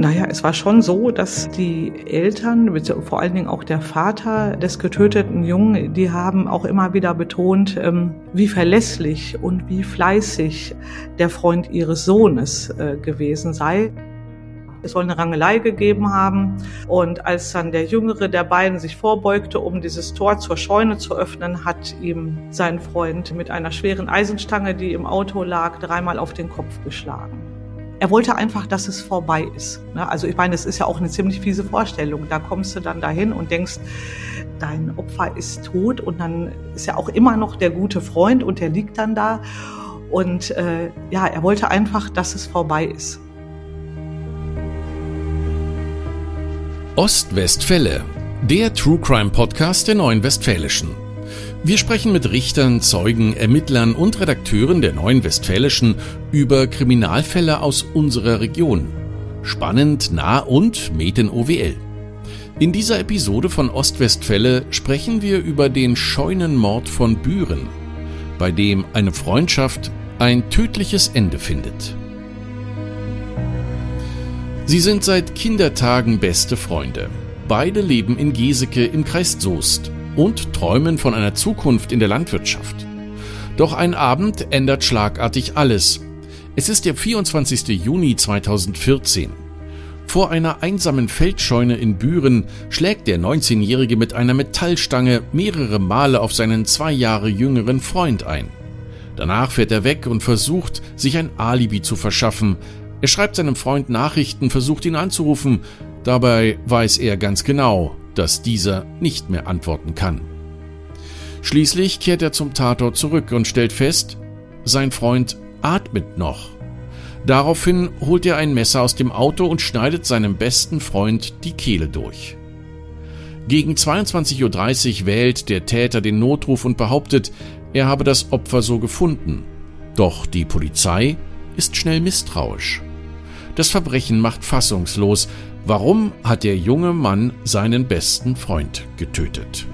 Naja, es war schon so, dass die Eltern, vor allen Dingen auch der Vater des getöteten Jungen, die haben auch immer wieder betont, ähm, wie verlässlich und wie fleißig der Freund ihres Sohnes äh, gewesen sei. Es soll eine Rangelei gegeben haben. Und als dann der Jüngere der beiden sich vorbeugte, um dieses Tor zur Scheune zu öffnen, hat ihm sein Freund mit einer schweren Eisenstange, die im Auto lag, dreimal auf den Kopf geschlagen. Er wollte einfach, dass es vorbei ist. Ne? Also ich meine, es ist ja auch eine ziemlich fiese Vorstellung. Da kommst du dann dahin und denkst, dein Opfer ist tot und dann ist er auch immer noch der gute Freund und der liegt dann da. Und äh, ja, er wollte einfach, dass es vorbei ist. Ostwestfälle, der True Crime Podcast der Neuen Westfälischen. Wir sprechen mit Richtern, Zeugen, Ermittlern und Redakteuren der Neuen Westfälischen über Kriminalfälle aus unserer Region. Spannend, nah und Meten OWL. In dieser Episode von Ostwestfälle sprechen wir über den Scheunenmord von Büren, bei dem eine Freundschaft ein tödliches Ende findet. Sie sind seit Kindertagen beste Freunde. Beide leben in Geseke im Kreis Soest und träumen von einer Zukunft in der Landwirtschaft. Doch ein Abend ändert schlagartig alles. Es ist der 24. Juni 2014. Vor einer einsamen Feldscheune in Büren schlägt der 19-Jährige mit einer Metallstange mehrere Male auf seinen zwei Jahre jüngeren Freund ein. Danach fährt er weg und versucht, sich ein Alibi zu verschaffen. Er schreibt seinem Freund Nachrichten, versucht ihn anzurufen. Dabei weiß er ganz genau, dass dieser nicht mehr antworten kann. Schließlich kehrt er zum Tatort zurück und stellt fest, sein Freund atmet noch. Daraufhin holt er ein Messer aus dem Auto und schneidet seinem besten Freund die Kehle durch. Gegen 22.30 Uhr wählt der Täter den Notruf und behauptet, er habe das Opfer so gefunden. Doch die Polizei ist schnell misstrauisch. Das Verbrechen macht fassungslos, Warum hat der junge Mann seinen besten Freund getötet?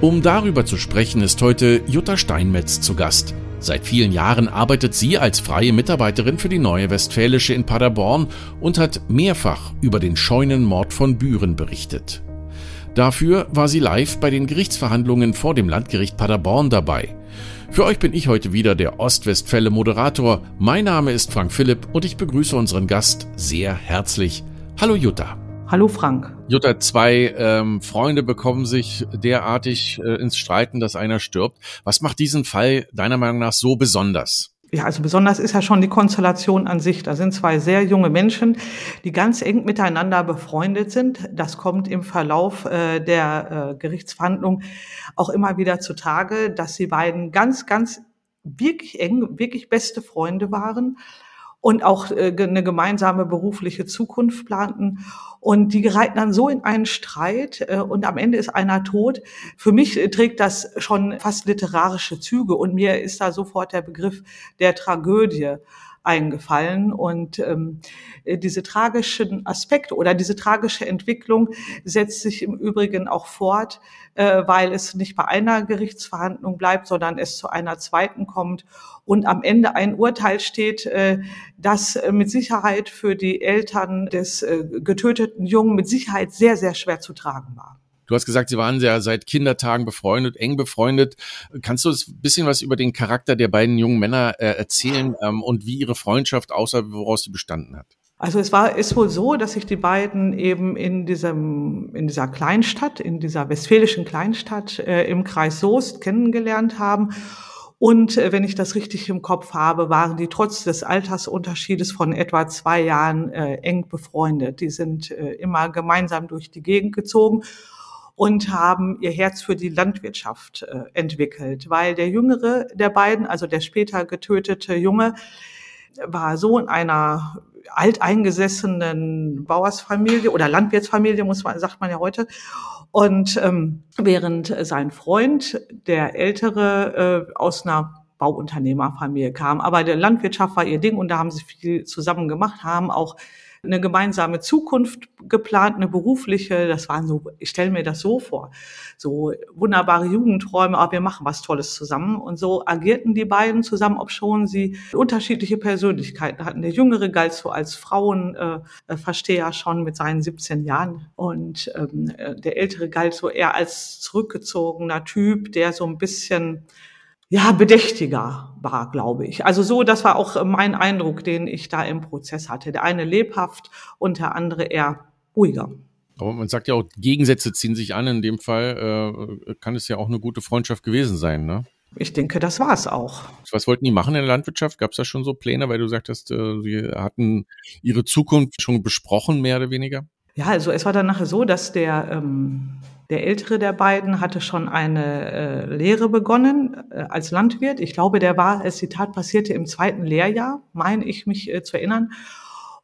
Um darüber zu sprechen, ist heute Jutta Steinmetz zu Gast. Seit vielen Jahren arbeitet sie als freie Mitarbeiterin für die Neue Westfälische in Paderborn und hat mehrfach über den Scheunenmord von Büren berichtet. Dafür war sie live bei den Gerichtsverhandlungen vor dem Landgericht Paderborn dabei. Für euch bin ich heute wieder der Ostwestfälle Moderator. Mein Name ist Frank Philipp und ich begrüße unseren Gast sehr herzlich. Hallo Jutta. Hallo Frank. Jutta, zwei ähm, Freunde bekommen sich derartig äh, ins Streiten, dass einer stirbt. Was macht diesen Fall deiner Meinung nach so besonders? Ja, also besonders ist ja schon die Konstellation an sich. Da sind zwei sehr junge Menschen, die ganz eng miteinander befreundet sind. Das kommt im Verlauf äh, der äh, Gerichtsverhandlung auch immer wieder zutage, dass sie beiden ganz, ganz wirklich eng, wirklich beste Freunde waren und auch äh, eine gemeinsame berufliche Zukunft planten. Und die geraten dann so in einen Streit äh, und am Ende ist einer tot. Für mich äh, trägt das schon fast literarische Züge und mir ist da sofort der Begriff der Tragödie eingefallen. Und ähm, diese tragischen Aspekte oder diese tragische Entwicklung setzt sich im Übrigen auch fort, äh, weil es nicht bei einer Gerichtsverhandlung bleibt, sondern es zu einer zweiten kommt und am Ende ein Urteil steht, äh, das mit Sicherheit für die Eltern des äh, getöteten Jungen mit Sicherheit sehr, sehr schwer zu tragen war. Du hast gesagt, Sie waren ja seit Kindertagen befreundet, eng befreundet. Kannst du uns ein bisschen was über den Charakter der beiden jungen Männer äh, erzählen ähm, und wie ihre Freundschaft außer woraus sie bestanden hat? Also es war ist wohl so, dass sich die beiden eben in diesem in dieser Kleinstadt, in dieser westfälischen Kleinstadt äh, im Kreis Soest kennengelernt haben. Und äh, wenn ich das richtig im Kopf habe, waren die trotz des Altersunterschiedes von etwa zwei Jahren äh, eng befreundet. Die sind äh, immer gemeinsam durch die Gegend gezogen und haben ihr Herz für die Landwirtschaft äh, entwickelt, weil der jüngere der beiden, also der später getötete Junge, war Sohn einer alteingesessenen Bauersfamilie oder Landwirtsfamilie, muss man, sagt man ja heute. Und ähm, während sein Freund, der ältere, äh, aus einer Bauunternehmerfamilie kam. Aber der Landwirtschaft war ihr Ding und da haben sie viel zusammen gemacht, haben auch eine gemeinsame Zukunft geplant, eine berufliche. Das waren so, ich stelle mir das so vor, so wunderbare Jugendträume, aber wir machen was Tolles zusammen. Und so agierten die beiden zusammen, ob schon sie unterschiedliche Persönlichkeiten hatten. Der Jüngere galt so als Frauenversteher äh, schon mit seinen 17 Jahren und ähm, der Ältere galt so eher als zurückgezogener Typ, der so ein bisschen ja, bedächtiger war, glaube ich. Also so, das war auch mein Eindruck, den ich da im Prozess hatte. Der eine lebhaft und der andere eher ruhiger. Aber man sagt ja auch, Gegensätze ziehen sich an. In dem Fall äh, kann es ja auch eine gute Freundschaft gewesen sein, ne? Ich denke, das war es auch. Was wollten die machen in der Landwirtschaft? Gab es da schon so Pläne, weil du sagtest, äh, sie hatten ihre Zukunft schon besprochen, mehr oder weniger? Ja, also es war dann nachher so, dass der ähm, der ältere der beiden hatte schon eine äh, Lehre begonnen äh, als Landwirt. Ich glaube, der war, als die Tat passierte, im zweiten Lehrjahr, meine ich mich äh, zu erinnern.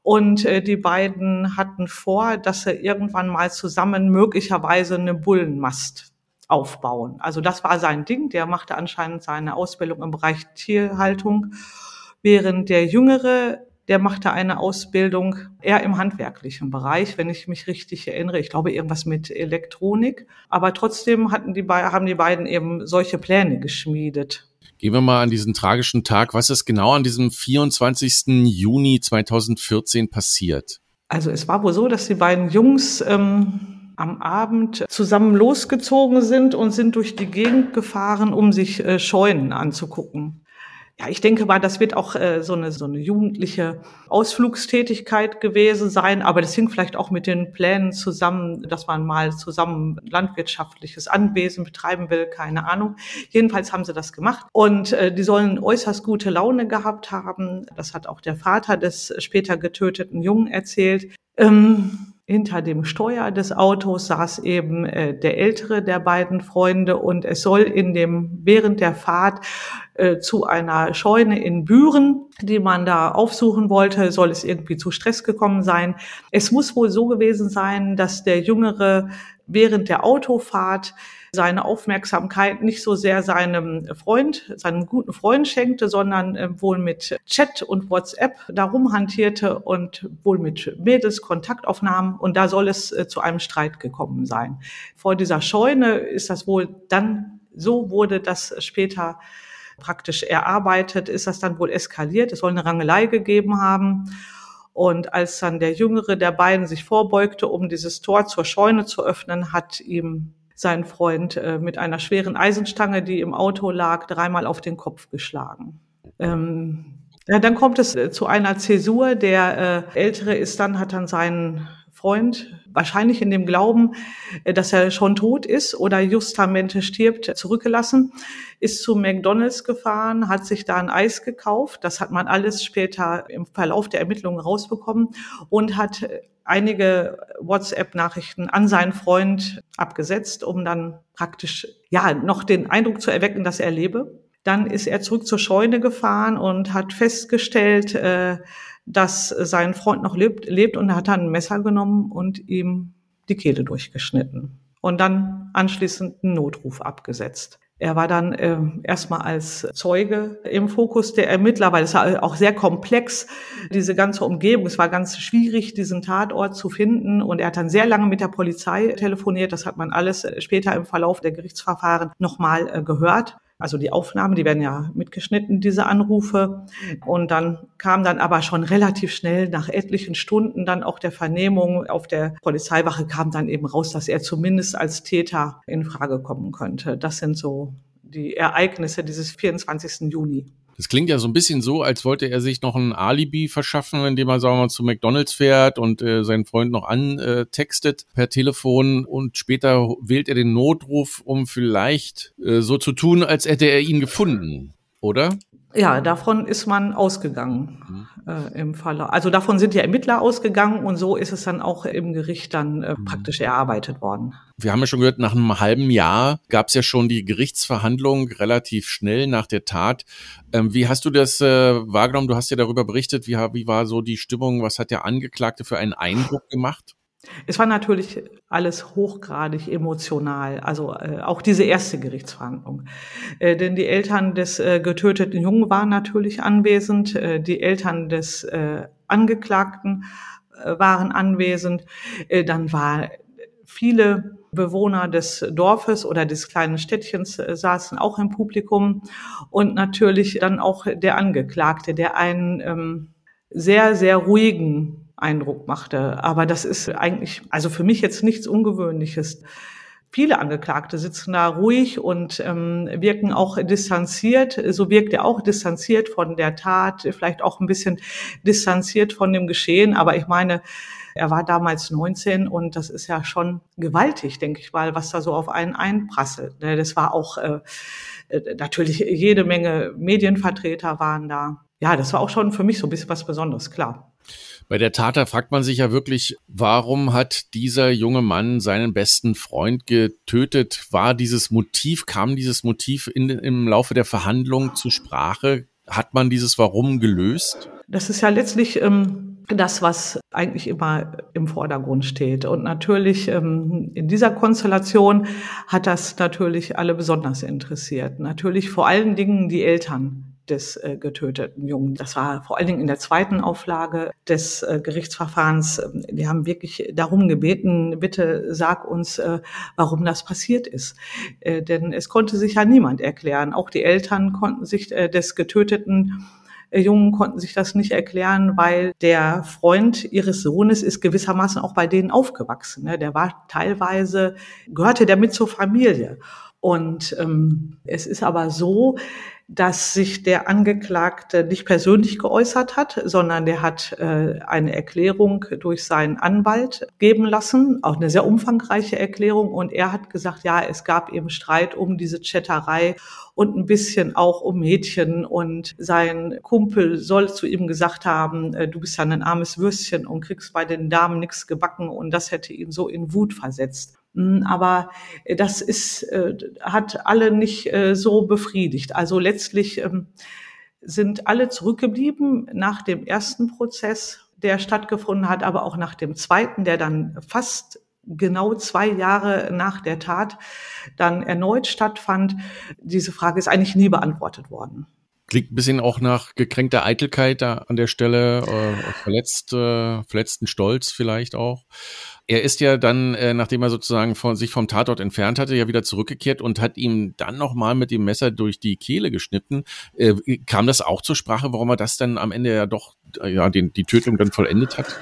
Und äh, die beiden hatten vor, dass sie irgendwann mal zusammen möglicherweise eine Bullenmast aufbauen. Also das war sein Ding. Der machte anscheinend seine Ausbildung im Bereich Tierhaltung, während der Jüngere der machte eine Ausbildung eher im handwerklichen Bereich, wenn ich mich richtig erinnere. Ich glaube irgendwas mit Elektronik. Aber trotzdem hatten die haben die beiden eben solche Pläne geschmiedet. Gehen wir mal an diesen tragischen Tag. Was ist genau an diesem 24. Juni 2014 passiert? Also es war wohl so, dass die beiden Jungs ähm, am Abend zusammen losgezogen sind und sind durch die Gegend gefahren, um sich äh, Scheunen anzugucken. Ja, ich denke mal, das wird auch äh, so, eine, so eine jugendliche Ausflugstätigkeit gewesen sein, aber das hing vielleicht auch mit den Plänen zusammen, dass man mal zusammen landwirtschaftliches Anwesen betreiben will, keine Ahnung. Jedenfalls haben sie das gemacht und äh, die sollen äußerst gute Laune gehabt haben. Das hat auch der Vater des später getöteten Jungen erzählt. Ähm, hinter dem Steuer des Autos saß eben äh, der ältere der beiden Freunde und es soll in dem während der Fahrt äh, zu einer Scheune in Büren, die man da aufsuchen wollte, soll es irgendwie zu Stress gekommen sein. Es muss wohl so gewesen sein, dass der Jüngere während der Autofahrt seine Aufmerksamkeit nicht so sehr seinem Freund, seinem guten Freund schenkte, sondern äh, wohl mit Chat und WhatsApp darum hantierte und wohl mit Mädels Kontaktaufnahmen und da soll es äh, zu einem Streit gekommen sein. Vor dieser Scheune ist das wohl dann, so wurde das später praktisch erarbeitet, ist das dann wohl eskaliert. Es soll eine Rangelei gegeben haben. Und als dann der Jüngere der beiden sich vorbeugte, um dieses Tor zur Scheune zu öffnen, hat ihm sein Freund äh, mit einer schweren Eisenstange, die im Auto lag, dreimal auf den Kopf geschlagen. Ähm, ja, dann kommt es äh, zu einer Zäsur. Der äh, Ältere ist dann, hat dann seinen Freund, wahrscheinlich in dem Glauben, äh, dass er schon tot ist oder justamente stirbt, zurückgelassen, ist zu McDonalds gefahren, hat sich da ein Eis gekauft. Das hat man alles später im Verlauf der Ermittlungen rausbekommen und hat einige WhatsApp-Nachrichten an seinen Freund abgesetzt, um dann praktisch, ja, noch den Eindruck zu erwecken, dass er lebe. Dann ist er zurück zur Scheune gefahren und hat festgestellt, äh, dass sein Freund noch lebt, lebt und er hat dann ein Messer genommen und ihm die Kehle durchgeschnitten und dann anschließend einen Notruf abgesetzt. Er war dann äh, erstmal als Zeuge im Fokus der Ermittler, weil es war auch sehr komplex, diese ganze Umgebung. Es war ganz schwierig, diesen Tatort zu finden. Und er hat dann sehr lange mit der Polizei telefoniert. Das hat man alles später im Verlauf der Gerichtsverfahren nochmal äh, gehört also die Aufnahmen, die werden ja mitgeschnitten, diese Anrufe. Und dann kam dann aber schon relativ schnell nach etlichen Stunden dann auch der Vernehmung auf der Polizeiwache kam dann eben raus, dass er zumindest als Täter in Frage kommen könnte. Das sind so die Ereignisse dieses 24. Juni. Das klingt ja so ein bisschen so, als wollte er sich noch ein Alibi verschaffen, indem er, sagen wir mal, zu McDonalds fährt und äh, seinen Freund noch antextet per Telefon und später wählt er den Notruf, um vielleicht äh, so zu tun, als hätte er ihn gefunden, oder? Ja, davon ist man ausgegangen mhm. Äh, im Falle. Also davon sind die Ermittler ausgegangen und so ist es dann auch im Gericht dann äh, mhm. praktisch erarbeitet worden. Wir haben ja schon gehört, nach einem halben Jahr gab es ja schon die Gerichtsverhandlung relativ schnell nach der Tat. Ähm, wie hast du das äh, wahrgenommen? Du hast ja darüber berichtet. Wie, wie war so die Stimmung? Was hat der Angeklagte für einen Eindruck gemacht? Es war natürlich alles hochgradig emotional, also äh, auch diese erste Gerichtsverhandlung. Äh, denn die Eltern des äh, getöteten Jungen waren natürlich anwesend, äh, die Eltern des äh, Angeklagten äh, waren anwesend. Dann war viele Bewohner des Dorfes oder des kleinen Städtchens saßen auch im Publikum und natürlich dann auch der Angeklagte, der einen ähm, sehr, sehr ruhigen Eindruck machte. Aber das ist eigentlich, also für mich jetzt nichts Ungewöhnliches. Viele Angeklagte sitzen da ruhig und ähm, wirken auch distanziert. So wirkt er auch distanziert von der Tat, vielleicht auch ein bisschen distanziert von dem Geschehen. Aber ich meine, er war damals 19 und das ist ja schon gewaltig, denke ich mal, was da so auf einen einprasselt. Ne, das war auch äh, äh, natürlich jede Menge Medienvertreter waren da. Ja, das war auch schon für mich so ein bisschen was Besonderes, klar. Bei der Tat, da fragt man sich ja wirklich, warum hat dieser junge Mann seinen besten Freund getötet? War dieses Motiv, kam dieses Motiv in, im Laufe der Verhandlung zur Sprache? Hat man dieses Warum gelöst? Das ist ja letztlich ähm, das, was eigentlich immer im Vordergrund steht. Und natürlich ähm, in dieser Konstellation hat das natürlich alle besonders interessiert. Natürlich vor allen Dingen die Eltern des äh, getöteten Jungen. Das war vor allen Dingen in der zweiten Auflage des äh, Gerichtsverfahrens. Die haben wirklich darum gebeten, bitte sag uns, äh, warum das passiert ist. Äh, denn es konnte sich ja niemand erklären. Auch die Eltern konnten sich äh, des getöteten äh, Jungen konnten sich das nicht erklären, weil der Freund ihres Sohnes ist gewissermaßen auch bei denen aufgewachsen. Ne? Der war teilweise, gehörte der mit zur Familie. Und ähm, es ist aber so, dass sich der Angeklagte nicht persönlich geäußert hat, sondern der hat äh, eine Erklärung durch seinen Anwalt geben lassen, auch eine sehr umfangreiche Erklärung. Und er hat gesagt, ja, es gab eben Streit um diese Chatterei und ein bisschen auch um Mädchen. Und sein Kumpel soll zu ihm gesagt haben, äh, du bist ja ein armes Würstchen und kriegst bei den Damen nichts gebacken. Und das hätte ihn so in Wut versetzt. Hm, aber äh, das ist, äh, hat alle nicht äh, so befriedigt. Also letztlich ähm, sind alle zurückgeblieben nach dem ersten Prozess, der stattgefunden hat, aber auch nach dem zweiten, der dann fast genau zwei Jahre nach der Tat dann erneut stattfand. Diese Frage ist eigentlich nie beantwortet worden. Klingt ein bisschen auch nach gekränkter Eitelkeit da an der Stelle, äh, verletzt, äh, verletzten Stolz vielleicht auch. Er ist ja dann, äh, nachdem er sozusagen von, sich vom Tatort entfernt hatte, ja wieder zurückgekehrt und hat ihm dann nochmal mit dem Messer durch die Kehle geschnitten. Äh, kam das auch zur Sprache, warum er das dann am Ende ja doch, äh, ja, den, die Tötung dann vollendet hat?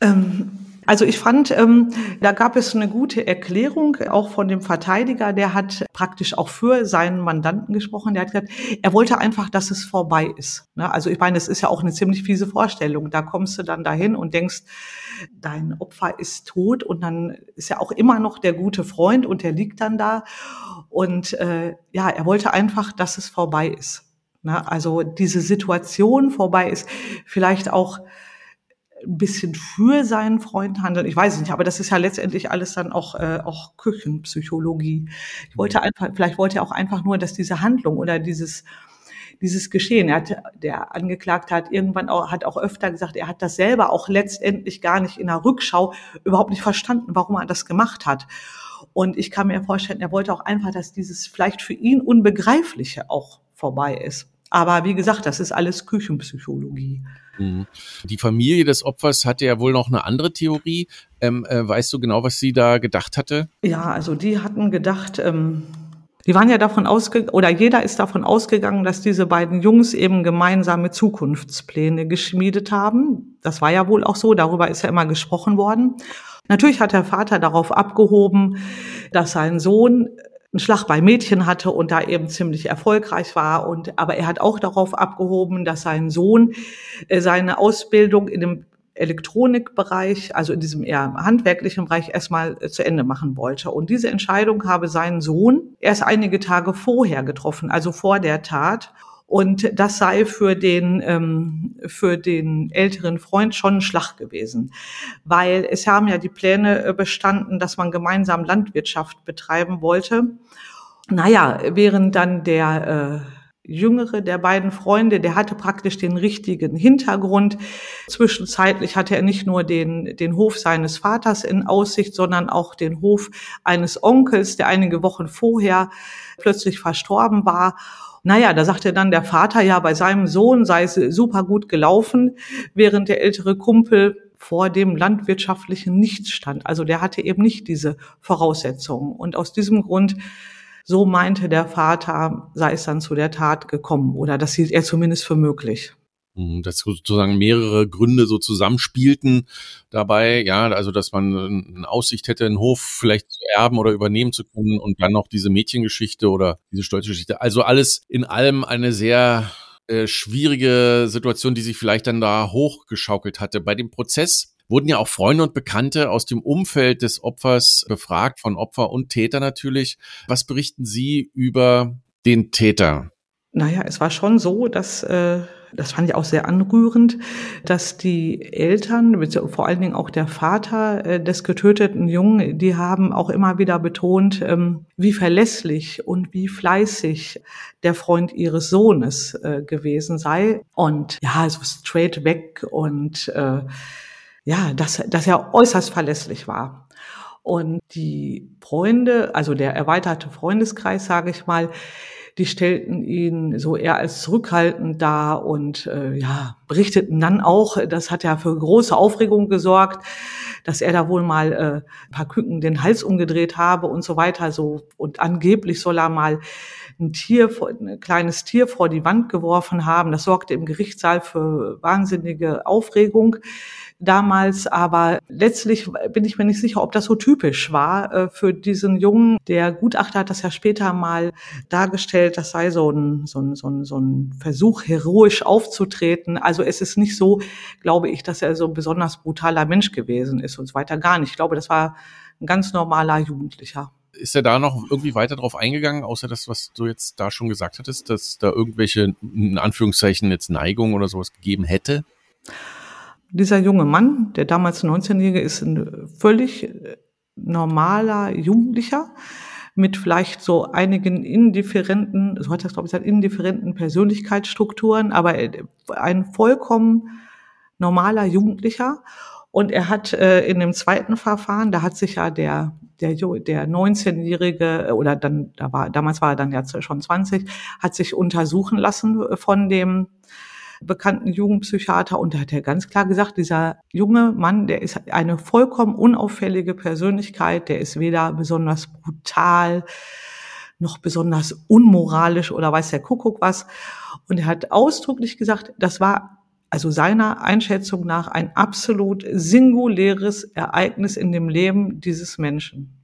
Ähm also ich fand, ähm, da gab es eine gute Erklärung, auch von dem Verteidiger, der hat praktisch auch für seinen Mandanten gesprochen. Der hat gesagt, er wollte einfach, dass es vorbei ist. Ne? Also ich meine, das ist ja auch eine ziemlich fiese Vorstellung. Da kommst du dann dahin und denkst, dein Opfer ist tot und dann ist er auch immer noch der gute Freund und der liegt dann da. Und äh, ja, er wollte einfach, dass es vorbei ist. Ne? Also diese Situation vorbei ist, vielleicht auch ein bisschen für seinen Freund handeln. Ich weiß es nicht, aber das ist ja letztendlich alles dann auch, äh, auch Küchenpsychologie. Ich wollte mhm. einfach, vielleicht wollte er auch einfach nur, dass diese Handlung oder dieses, dieses Geschehen, er hat, der Angeklagte hat irgendwann auch, hat auch öfter gesagt, er hat das selber auch letztendlich gar nicht in der Rückschau überhaupt nicht verstanden, warum er das gemacht hat. Und ich kann mir vorstellen, er wollte auch einfach, dass dieses vielleicht für ihn Unbegreifliche auch vorbei ist. Aber wie gesagt, das ist alles Küchenpsychologie. Mhm. Die Familie des Opfers hatte ja wohl noch eine andere Theorie. Ähm, äh, weißt du genau, was sie da gedacht hatte? Ja, also die hatten gedacht, ähm, die waren ja davon ausgegangen, oder jeder ist davon ausgegangen, dass diese beiden Jungs eben gemeinsame Zukunftspläne geschmiedet haben. Das war ja wohl auch so, darüber ist ja immer gesprochen worden. Natürlich hat der Vater darauf abgehoben, dass sein Sohn einen Schlag bei Mädchen hatte und da eben ziemlich erfolgreich war. Und, aber er hat auch darauf abgehoben, dass sein Sohn äh, seine Ausbildung in dem Elektronikbereich, also in diesem eher handwerklichen Bereich, erstmal äh, zu Ende machen wollte. Und diese Entscheidung habe sein Sohn erst einige Tage vorher getroffen, also vor der Tat. Und das sei für den, ähm, für den älteren Freund schon ein Schlag gewesen. Weil es haben ja die Pläne äh, bestanden, dass man gemeinsam Landwirtschaft betreiben wollte. Naja, während dann der äh, jüngere der beiden Freunde, der hatte praktisch den richtigen Hintergrund. Zwischenzeitlich hatte er nicht nur den, den Hof seines Vaters in Aussicht, sondern auch den Hof eines Onkels, der einige Wochen vorher plötzlich verstorben war. Naja, da sagte dann der Vater, ja, bei seinem Sohn sei es super gut gelaufen, während der ältere Kumpel vor dem landwirtschaftlichen Nichts stand. Also der hatte eben nicht diese Voraussetzungen. Und aus diesem Grund, so meinte der Vater, sei es dann zu der Tat gekommen oder das hielt er zumindest für möglich. Mhm, dass sozusagen mehrere Gründe so zusammenspielten dabei, ja, also dass man eine Aussicht hätte, einen Hof vielleicht zu erben oder übernehmen zu können und dann noch diese Mädchengeschichte oder diese stolze Geschichte. Also alles in allem eine sehr äh, schwierige Situation, die sich vielleicht dann da hochgeschaukelt hatte. Bei dem Prozess wurden ja auch Freunde und Bekannte aus dem Umfeld des Opfers befragt, von Opfer und Täter natürlich. Was berichten Sie über den Täter? Naja, es war schon so, dass äh, das fand ich auch sehr anrührend, dass die Eltern, vor allen Dingen auch der Vater äh, des getöteten Jungen, die haben auch immer wieder betont, ähm, wie verlässlich und wie fleißig der Freund ihres Sohnes äh, gewesen sei. Und ja, so straight weg und äh, ja, dass, dass er äußerst verlässlich war. Und die Freunde, also der erweiterte Freundeskreis, sage ich mal, die stellten ihn so eher als zurückhaltend dar und äh, ja, berichteten dann auch, das hat ja für große Aufregung gesorgt, dass er da wohl mal äh, ein paar Küken den Hals umgedreht habe und so weiter. So und angeblich soll er mal ein Tier, ein kleines Tier vor die Wand geworfen haben. Das sorgte im Gerichtssaal für wahnsinnige Aufregung damals, aber letztlich bin ich mir nicht sicher, ob das so typisch war äh, für diesen Jungen. Der Gutachter hat das ja später mal dargestellt, das sei so ein, so ein, so ein, so ein Versuch, heroisch aufzutreten. Also es ist nicht so, glaube ich, dass er so ein besonders brutaler Mensch gewesen ist und so weiter. Gar nicht. Ich glaube, das war ein ganz normaler Jugendlicher. Ist er da noch irgendwie weiter drauf eingegangen, außer das, was du jetzt da schon gesagt hattest, dass da irgendwelche, in Anführungszeichen, jetzt Neigung oder sowas gegeben hätte? Dieser junge Mann, der damals 19-Jährige, ist ein völlig äh, normaler Jugendlicher mit vielleicht so einigen indifferenten, so hat das glaube ich gesagt, indifferenten Persönlichkeitsstrukturen, aber äh, ein vollkommen normaler Jugendlicher. Und er hat äh, in dem zweiten Verfahren, da hat sich ja der der, der 19-jährige äh, oder dann da war damals war er dann ja schon 20, hat sich untersuchen lassen von dem bekannten Jugendpsychiater und da hat er ganz klar gesagt, dieser junge Mann, der ist eine vollkommen unauffällige Persönlichkeit, der ist weder besonders brutal noch besonders unmoralisch oder weiß der Kuckuck was. Und er hat ausdrücklich gesagt, das war also seiner Einschätzung nach ein absolut singuläres Ereignis in dem Leben dieses Menschen.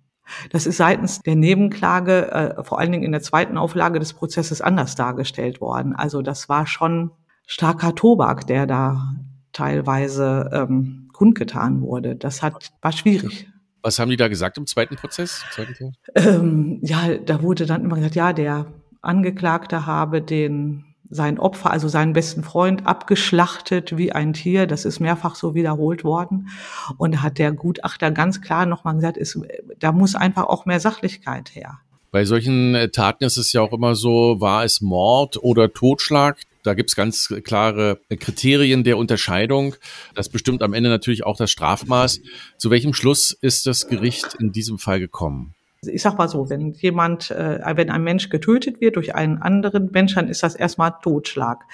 Das ist seitens der Nebenklage, äh, vor allen Dingen in der zweiten Auflage des Prozesses anders dargestellt worden. Also das war schon starker Tobak, der da teilweise ähm, kundgetan wurde. Das hat, war schwierig. Was haben die da gesagt im zweiten Prozess? Zweiten ähm, ja, da wurde dann immer gesagt, ja, der Angeklagte habe den sein Opfer, also seinen besten Freund, abgeschlachtet wie ein Tier. Das ist mehrfach so wiederholt worden. Und da hat der Gutachter ganz klar nochmal gesagt, ist, da muss einfach auch mehr Sachlichkeit her. Bei solchen äh, Taten ist es ja auch immer so, war es Mord oder Totschlag? Da gibt es ganz klare Kriterien der Unterscheidung. Das bestimmt am Ende natürlich auch das Strafmaß. Zu welchem Schluss ist das Gericht in diesem Fall gekommen? Ich sag mal so, wenn jemand, äh, wenn ein Mensch getötet wird durch einen anderen Mensch, dann ist das erstmal Totschlag.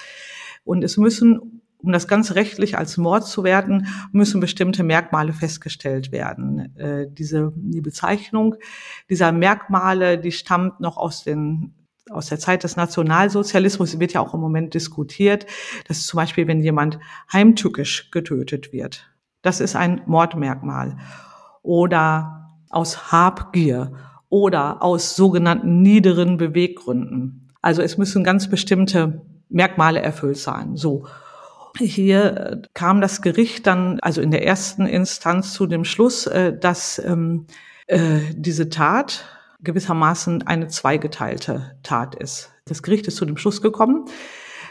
Und es müssen um das ganz rechtlich als Mord zu werden, müssen bestimmte Merkmale festgestellt werden. Äh, diese, die Bezeichnung dieser Merkmale, die stammt noch aus den aus der Zeit des Nationalsozialismus wird ja auch im Moment diskutiert. Das ist zum Beispiel, wenn jemand heimtückisch getötet wird. Das ist ein Mordmerkmal. Oder aus Habgier oder aus sogenannten niederen Beweggründen. Also es müssen ganz bestimmte Merkmale erfüllt sein. So. Hier kam das Gericht dann, also in der ersten Instanz zu dem Schluss, äh, dass ähm, äh, diese Tat gewissermaßen eine zweigeteilte Tat ist. Das Gericht ist zu dem Schluss gekommen,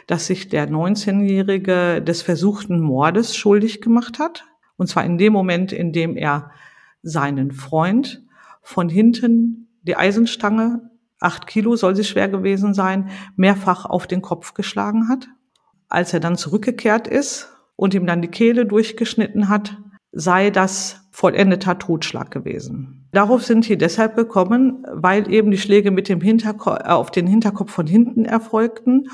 dass sich der 19-Jährige des versuchten Mordes schuldig gemacht hat. Und zwar in dem Moment, in dem er seinen Freund von hinten die Eisenstange, acht Kilo soll sie schwer gewesen sein, mehrfach auf den Kopf geschlagen hat. Als er dann zurückgekehrt ist und ihm dann die Kehle durchgeschnitten hat, sei das vollendeter Totschlag gewesen. Darauf sind die deshalb gekommen, weil eben die Schläge mit dem Hinterkopf, äh, auf den Hinterkopf von hinten erfolgten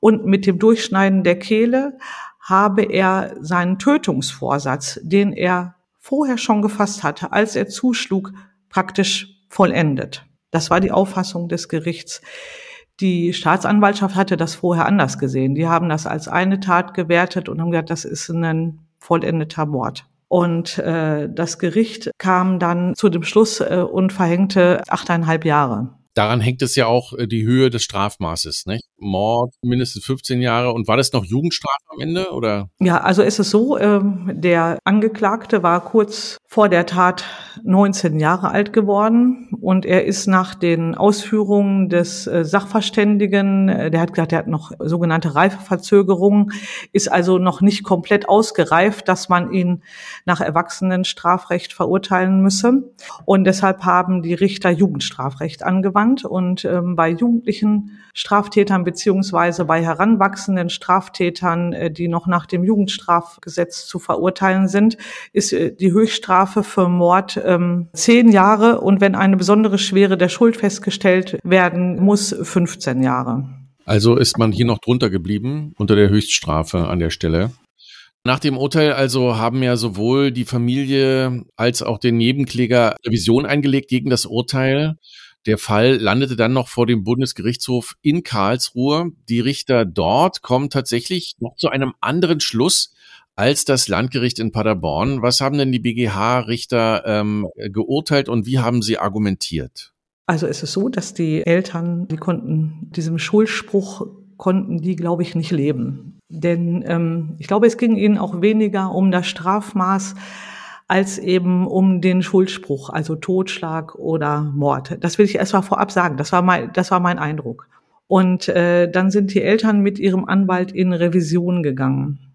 und mit dem Durchschneiden der Kehle habe er seinen Tötungsvorsatz, den er vorher schon gefasst hatte, als er zuschlug, praktisch vollendet. Das war die Auffassung des Gerichts. Die Staatsanwaltschaft hatte das vorher anders gesehen. Die haben das als eine Tat gewertet und haben gesagt, das ist ein vollendeter Mord. Und äh, das Gericht kam dann zu dem Schluss äh, und verhängte achteinhalb Jahre. Daran hängt es ja auch äh, die Höhe des Strafmaßes, nicht? Mord mindestens 15 Jahre. Und war das noch Jugendstrafe am Ende oder? Ja, also ist es so, ähm, der Angeklagte war kurz vor der Tat 19 Jahre alt geworden und er ist nach den Ausführungen des äh, Sachverständigen, äh, der hat gesagt, er hat noch sogenannte Reifeverzögerungen, ist also noch nicht komplett ausgereift, dass man ihn nach Erwachsenenstrafrecht verurteilen müsse. Und deshalb haben die Richter Jugendstrafrecht angewandt und ähm, bei jugendlichen Straftätern beziehungsweise bei heranwachsenden Straftätern, äh, die noch nach dem Jugendstrafgesetz zu verurteilen sind, ist die Höchststrafe Strafe für Mord ähm, zehn Jahre und wenn eine besondere Schwere der Schuld festgestellt werden muss, 15 Jahre. Also ist man hier noch drunter geblieben unter der Höchststrafe an der Stelle. Nach dem Urteil also haben ja sowohl die Familie als auch der Nebenkläger Revision eingelegt gegen das Urteil. Der Fall landete dann noch vor dem Bundesgerichtshof in Karlsruhe. Die Richter dort kommen tatsächlich noch zu einem anderen Schluss als das Landgericht in Paderborn. Was haben denn die BGH-Richter ähm, geurteilt und wie haben sie argumentiert? Also es ist so, dass die Eltern, die konnten diesem Schuldspruch konnten die, glaube ich, nicht leben. Denn ähm, ich glaube, es ging ihnen auch weniger um das Strafmaß als eben um den Schuldspruch, also Totschlag oder Mord. Das will ich erst mal vorab sagen. Das war mein, das war mein Eindruck. Und äh, dann sind die Eltern mit ihrem Anwalt in Revision gegangen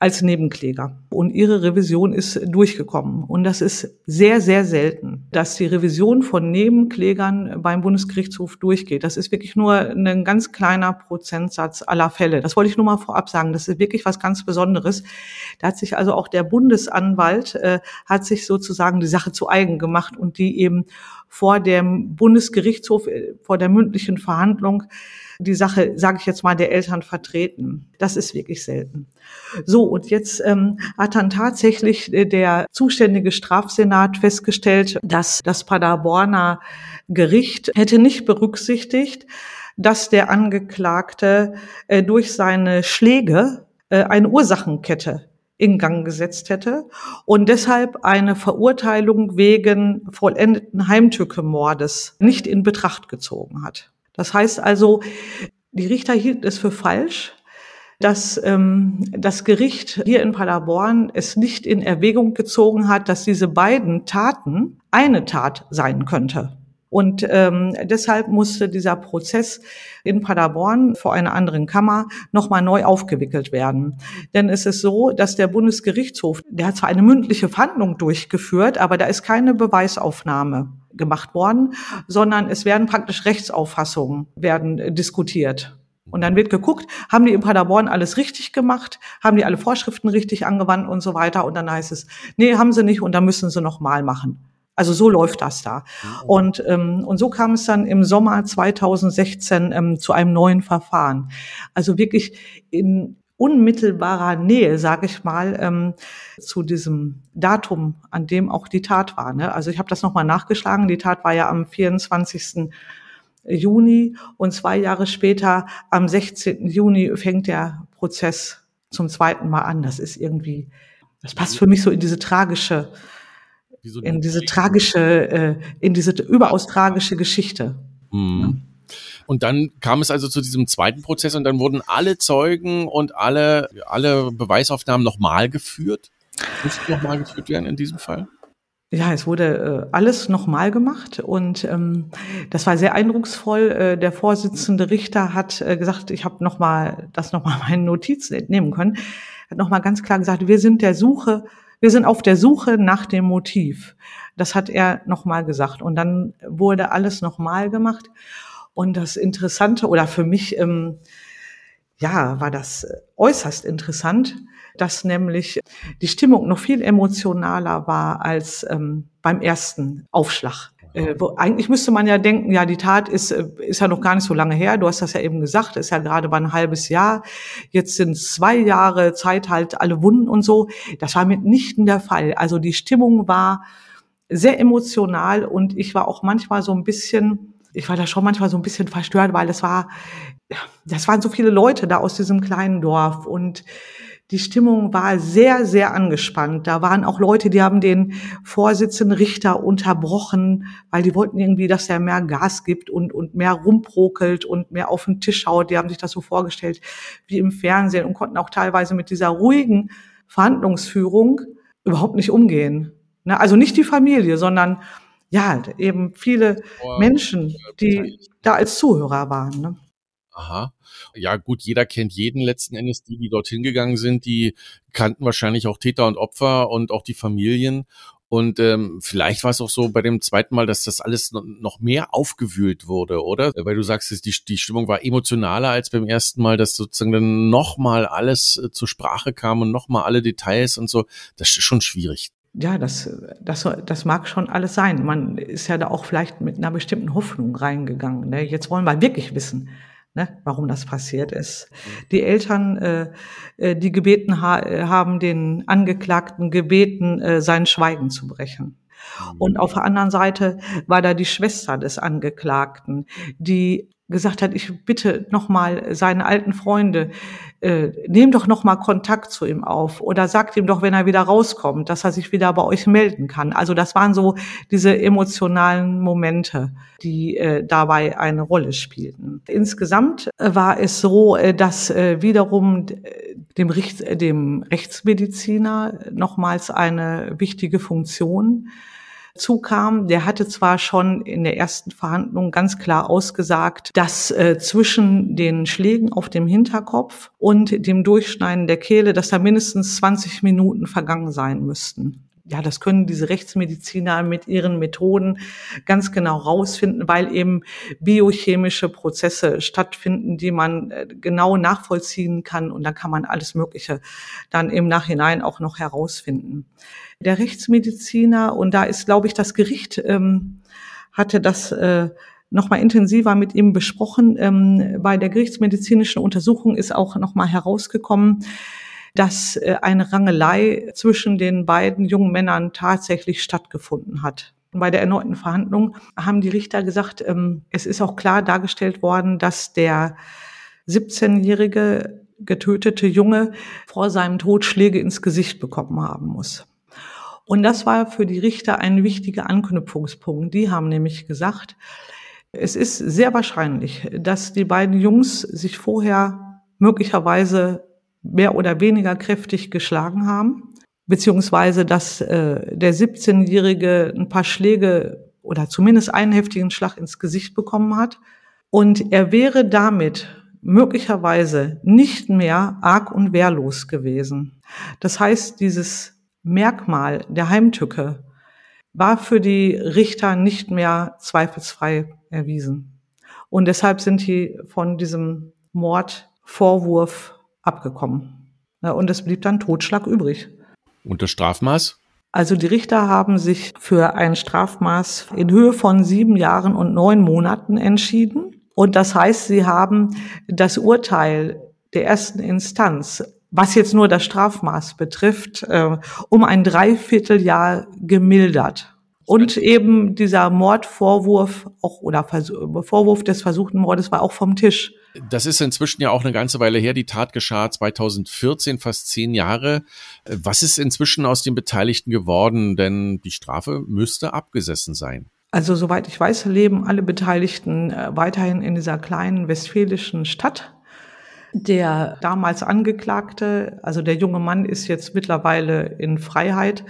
als Nebenkläger. Und ihre Revision ist durchgekommen. Und das ist sehr, sehr selten, dass die Revision von Nebenklägern beim Bundesgerichtshof durchgeht. Das ist wirklich nur ein ganz kleiner Prozentsatz aller Fälle. Das wollte ich nur mal vorab sagen. Das ist wirklich was ganz Besonderes. Da hat sich also auch der Bundesanwalt, äh, hat sich sozusagen die Sache zu eigen gemacht und die eben vor dem Bundesgerichtshof, äh, vor der mündlichen Verhandlung die Sache, sage ich jetzt mal, der Eltern vertreten. Das ist wirklich selten. So, und jetzt ähm, hat dann tatsächlich äh, der zuständige Strafsenat festgestellt, dass das Paderborner Gericht hätte nicht berücksichtigt, dass der Angeklagte äh, durch seine Schläge äh, eine Ursachenkette in Gang gesetzt hätte und deshalb eine Verurteilung wegen vollendeten Heimtückemordes nicht in Betracht gezogen hat. Das heißt also, die Richter hielten es für falsch, dass ähm, das Gericht hier in Paderborn es nicht in Erwägung gezogen hat, dass diese beiden Taten eine Tat sein könnte. Und ähm, deshalb musste dieser Prozess in Paderborn vor einer anderen Kammer nochmal neu aufgewickelt werden. Denn es ist so, dass der Bundesgerichtshof, der hat zwar eine mündliche Verhandlung durchgeführt, aber da ist keine Beweisaufnahme gemacht worden, sondern es werden praktisch Rechtsauffassungen werden äh, diskutiert. Und dann wird geguckt, haben die in Paderborn alles richtig gemacht, haben die alle Vorschriften richtig angewandt und so weiter. Und dann heißt es, nee, haben sie nicht und dann müssen sie nochmal machen. Also so läuft das da. Und, ähm, und so kam es dann im Sommer 2016 ähm, zu einem neuen Verfahren. Also wirklich in unmittelbarer Nähe, sage ich mal, ähm, zu diesem Datum, an dem auch die Tat war. Ne? Also ich habe das nochmal nachgeschlagen. Die Tat war ja am 24. Juni und zwei Jahre später, am 16. Juni, fängt der Prozess zum zweiten Mal an. Das ist irgendwie, das passt für mich so in diese tragische, in diese tragische, äh, in diese überaus tragische Geschichte. Mhm. Und dann kam es also zu diesem zweiten Prozess und dann wurden alle Zeugen und alle, alle Beweisaufnahmen nochmal geführt. Mussten nochmal geführt werden in diesem Fall? Ja, es wurde äh, alles nochmal gemacht und ähm, das war sehr eindrucksvoll. Äh, der Vorsitzende Richter hat äh, gesagt, ich habe nochmal das nochmal meinen Notizen entnehmen können, hat nochmal ganz klar gesagt, wir sind der Suche, wir sind auf der Suche nach dem Motiv. Das hat er nochmal gesagt und dann wurde alles nochmal gemacht und das Interessante oder für mich, ähm, ja, war das äußerst interessant, dass nämlich die Stimmung noch viel emotionaler war als ähm, beim ersten Aufschlag. Äh, wo, eigentlich müsste man ja denken, ja, die Tat ist, äh, ist ja noch gar nicht so lange her. Du hast das ja eben gesagt, ist ja gerade mal ein halbes Jahr. Jetzt sind zwei Jahre Zeit halt alle Wunden und so. Das war mitnichten der Fall. Also die Stimmung war sehr emotional und ich war auch manchmal so ein bisschen, ich war da schon manchmal so ein bisschen verstört, weil das war, das waren so viele Leute da aus diesem kleinen Dorf und die Stimmung war sehr, sehr angespannt. Da waren auch Leute, die haben den Vorsitzenden Richter unterbrochen, weil die wollten irgendwie, dass er mehr Gas gibt und, und mehr rumprokelt und mehr auf den Tisch schaut. Die haben sich das so vorgestellt wie im Fernsehen und konnten auch teilweise mit dieser ruhigen Verhandlungsführung überhaupt nicht umgehen. Ne? Also nicht die Familie, sondern ja, eben viele Menschen, die da als Zuhörer waren. Aha. Ja, gut, jeder kennt jeden letzten Endes. Die, die dorthin gegangen sind, die kannten wahrscheinlich auch Täter und Opfer und auch die Familien. Und ähm, vielleicht war es auch so bei dem zweiten Mal, dass das alles noch mehr aufgewühlt wurde, oder? Weil du sagst, die, die Stimmung war emotionaler als beim ersten Mal, dass sozusagen dann nochmal alles äh, zur Sprache kam und nochmal alle Details und so. Das ist schon schwierig. Ja, das, das, das mag schon alles sein. Man ist ja da auch vielleicht mit einer bestimmten Hoffnung reingegangen. Ne? Jetzt wollen wir wirklich wissen, ne, warum das passiert ist. Die Eltern, äh, äh, die gebeten ha haben den Angeklagten gebeten, äh, sein Schweigen zu brechen. Und auf der anderen Seite war da die Schwester des Angeklagten, die gesagt hat, ich bitte nochmal seine alten Freunde, äh, nehmt doch nochmal Kontakt zu ihm auf oder sagt ihm doch, wenn er wieder rauskommt, dass er sich wieder bei euch melden kann. Also das waren so diese emotionalen Momente, die äh, dabei eine Rolle spielten. Insgesamt äh, war es so, äh, dass äh, wiederum dem, Rechts, dem Rechtsmediziner nochmals eine wichtige Funktion zukam, der hatte zwar schon in der ersten Verhandlung ganz klar ausgesagt, dass äh, zwischen den Schlägen auf dem Hinterkopf und dem Durchschneiden der Kehle, dass da mindestens 20 Minuten vergangen sein müssten ja, das können diese Rechtsmediziner mit ihren Methoden ganz genau rausfinden, weil eben biochemische Prozesse stattfinden, die man äh, genau nachvollziehen kann und dann kann man alles Mögliche dann im Nachhinein auch noch herausfinden. Der Rechtsmediziner und da ist, glaube ich, das Gericht ähm, hatte das äh, nochmal intensiver mit ihm besprochen. Ähm, bei der gerichtsmedizinischen Untersuchung ist auch nochmal herausgekommen, dass äh, eine Rangelei zwischen den beiden jungen Männern tatsächlich stattgefunden hat. Bei der erneuten Verhandlung haben die Richter gesagt, ähm, es ist auch klar dargestellt worden, dass der 17-jährige getötete Junge vor seinem Tod Schläge ins Gesicht bekommen haben muss. Und das war für die Richter ein wichtiger Anknüpfungspunkt. Die haben nämlich gesagt, es ist sehr wahrscheinlich, dass die beiden Jungs sich vorher möglicherweise mehr oder weniger kräftig geschlagen haben, beziehungsweise dass äh, der 17-Jährige ein paar Schläge oder zumindest einen heftigen Schlag ins Gesicht bekommen hat. Und er wäre damit möglicherweise nicht mehr arg und wehrlos gewesen. Das heißt, dieses Merkmal der Heimtücke war für die Richter nicht mehr zweifelsfrei erwiesen. Und deshalb sind die von diesem Mordvorwurf abgekommen. Und es blieb dann Totschlag übrig. Und das Strafmaß? Also die Richter haben sich für ein Strafmaß in Höhe von sieben Jahren und neun Monaten entschieden. Und das heißt, sie haben das Urteil der ersten Instanz, was jetzt nur das Strafmaß betrifft, äh, um ein Dreivierteljahr gemildert. Und eben dieser Mordvorwurf auch oder Vorwurf des versuchten Mordes war auch vom Tisch. Das ist inzwischen ja auch eine ganze Weile her. Die Tat geschah 2014, fast zehn Jahre. Was ist inzwischen aus den Beteiligten geworden? Denn die Strafe müsste abgesessen sein. Also soweit ich weiß, leben alle Beteiligten äh, weiterhin in dieser kleinen westfälischen Stadt. Der damals Angeklagte, also der junge Mann, ist jetzt mittlerweile in Freiheit.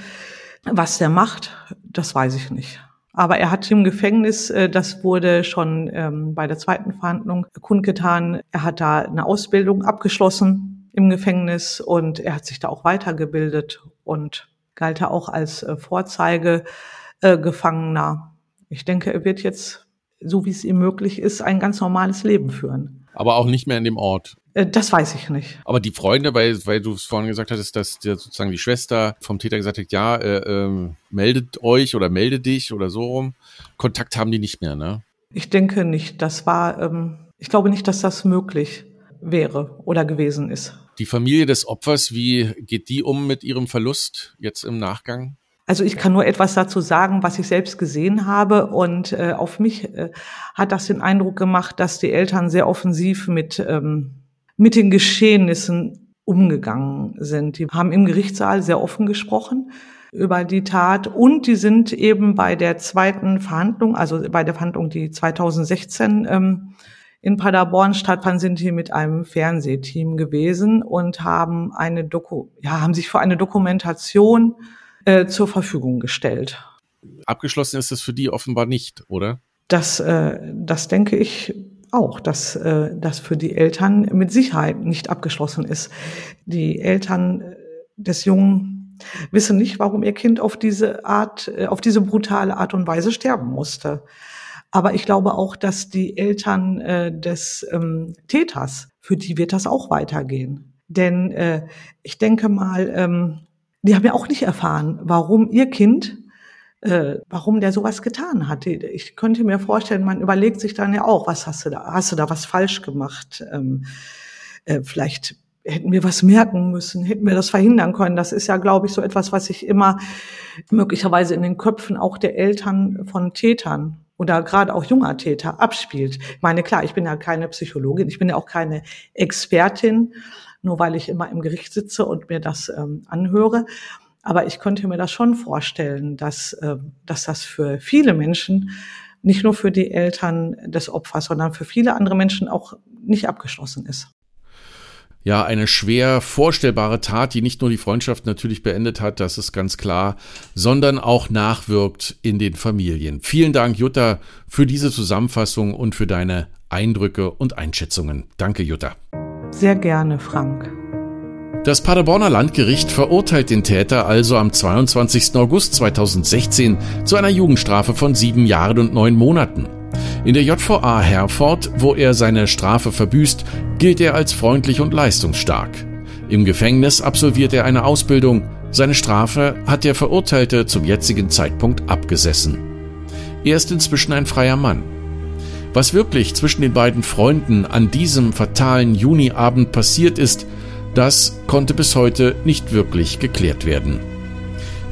Was der macht, das weiß ich nicht. Aber er hat im Gefängnis, äh, das wurde schon ähm, bei der zweiten Verhandlung kundgetan, er hat da eine Ausbildung abgeschlossen im Gefängnis und er hat sich da auch weitergebildet und galt er auch als äh, Vorzeigegefangener. Ich denke, er wird jetzt, so wie es ihm möglich ist, ein ganz normales Leben führen. Aber auch nicht mehr in dem Ort. Äh, das weiß ich nicht. Aber die Freunde, weil, weil du es vorhin gesagt hattest, dass der, sozusagen die Schwester vom Täter gesagt hat, ja, äh, äh, meldet euch oder melde dich oder so rum. Kontakt haben die nicht mehr, ne? Ich denke nicht. Das war, ähm, ich glaube nicht, dass das möglich wäre oder gewesen ist. Die Familie des Opfers, wie geht die um mit ihrem Verlust jetzt im Nachgang? Also ich kann nur etwas dazu sagen, was ich selbst gesehen habe. Und äh, auf mich äh, hat das den Eindruck gemacht, dass die Eltern sehr offensiv mit, ähm, mit den Geschehnissen umgegangen sind. Die haben im Gerichtssaal sehr offen gesprochen über die Tat und die sind eben bei der zweiten Verhandlung, also bei der Verhandlung, die 2016 ähm, in Paderborn stattfand, sind die mit einem Fernsehteam gewesen und haben eine Doku, ja, haben sich für eine Dokumentation äh, zur Verfügung gestellt. Abgeschlossen ist es für die offenbar nicht, oder? Das, äh, das denke ich auch, dass äh, das für die Eltern mit Sicherheit nicht abgeschlossen ist. Die Eltern äh, des Jungen wissen nicht, warum ihr Kind auf diese Art, äh, auf diese brutale Art und Weise sterben musste. Aber ich glaube auch, dass die Eltern des ähm, Täters, für die wird das auch weitergehen. Denn ich denke mal, ähm, die haben ja auch nicht erfahren, warum ihr Kind, äh, warum der sowas getan hat. Ich könnte mir vorstellen, man überlegt sich dann ja auch, was hast du da? Hast du da was falsch gemacht? Ähm, äh, vielleicht hätten wir was merken müssen, hätten wir das verhindern können. Das ist ja, glaube ich, so etwas, was sich immer möglicherweise in den Köpfen auch der Eltern von Tätern oder gerade auch junger Täter abspielt. Ich meine, klar, ich bin ja keine Psychologin, ich bin ja auch keine Expertin, nur weil ich immer im Gericht sitze und mir das ähm, anhöre. Aber ich könnte mir das schon vorstellen, dass, äh, dass das für viele Menschen, nicht nur für die Eltern des Opfers, sondern für viele andere Menschen auch nicht abgeschlossen ist ja eine schwer vorstellbare Tat, die nicht nur die Freundschaft natürlich beendet hat, das ist ganz klar, sondern auch nachwirkt in den Familien. Vielen Dank, Jutta, für diese Zusammenfassung und für deine Eindrücke und Einschätzungen. Danke, Jutta. Sehr gerne, Frank. Das Paderborner Landgericht verurteilt den Täter also am 22. August 2016 zu einer Jugendstrafe von sieben Jahren und neun Monaten. In der JVA Herford, wo er seine Strafe verbüßt, gilt er als freundlich und leistungsstark. Im Gefängnis absolviert er eine Ausbildung. Seine Strafe hat der Verurteilte zum jetzigen Zeitpunkt abgesessen. Er ist inzwischen ein freier Mann. Was wirklich zwischen den beiden Freunden an diesem fatalen Juniabend passiert ist, das konnte bis heute nicht wirklich geklärt werden.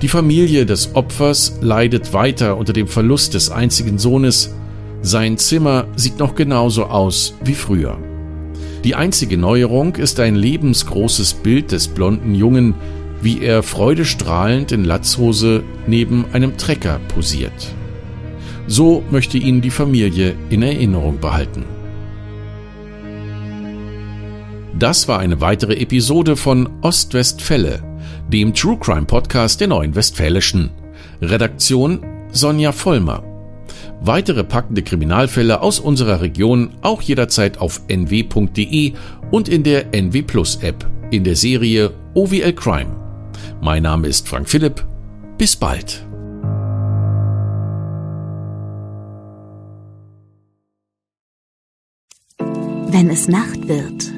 Die Familie des Opfers leidet weiter unter dem Verlust des einzigen Sohnes, sein Zimmer sieht noch genauso aus wie früher. Die einzige Neuerung ist ein lebensgroßes Bild des blonden Jungen, wie er freudestrahlend in Latzhose neben einem Trecker posiert. So möchte ihn die Familie in Erinnerung behalten. Das war eine weitere Episode von Ostwestfälle, dem True Crime Podcast der Neuen Westfälischen. Redaktion Sonja Vollmer. Weitere packende Kriminalfälle aus unserer Region auch jederzeit auf nw.de und in der NW Plus App in der Serie OWL Crime. Mein Name ist Frank Philipp. Bis bald. Wenn es Nacht wird,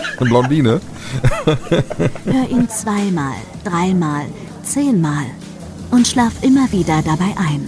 Eine Blondine. Hör ihn zweimal, dreimal, zehnmal und schlaf immer wieder dabei ein.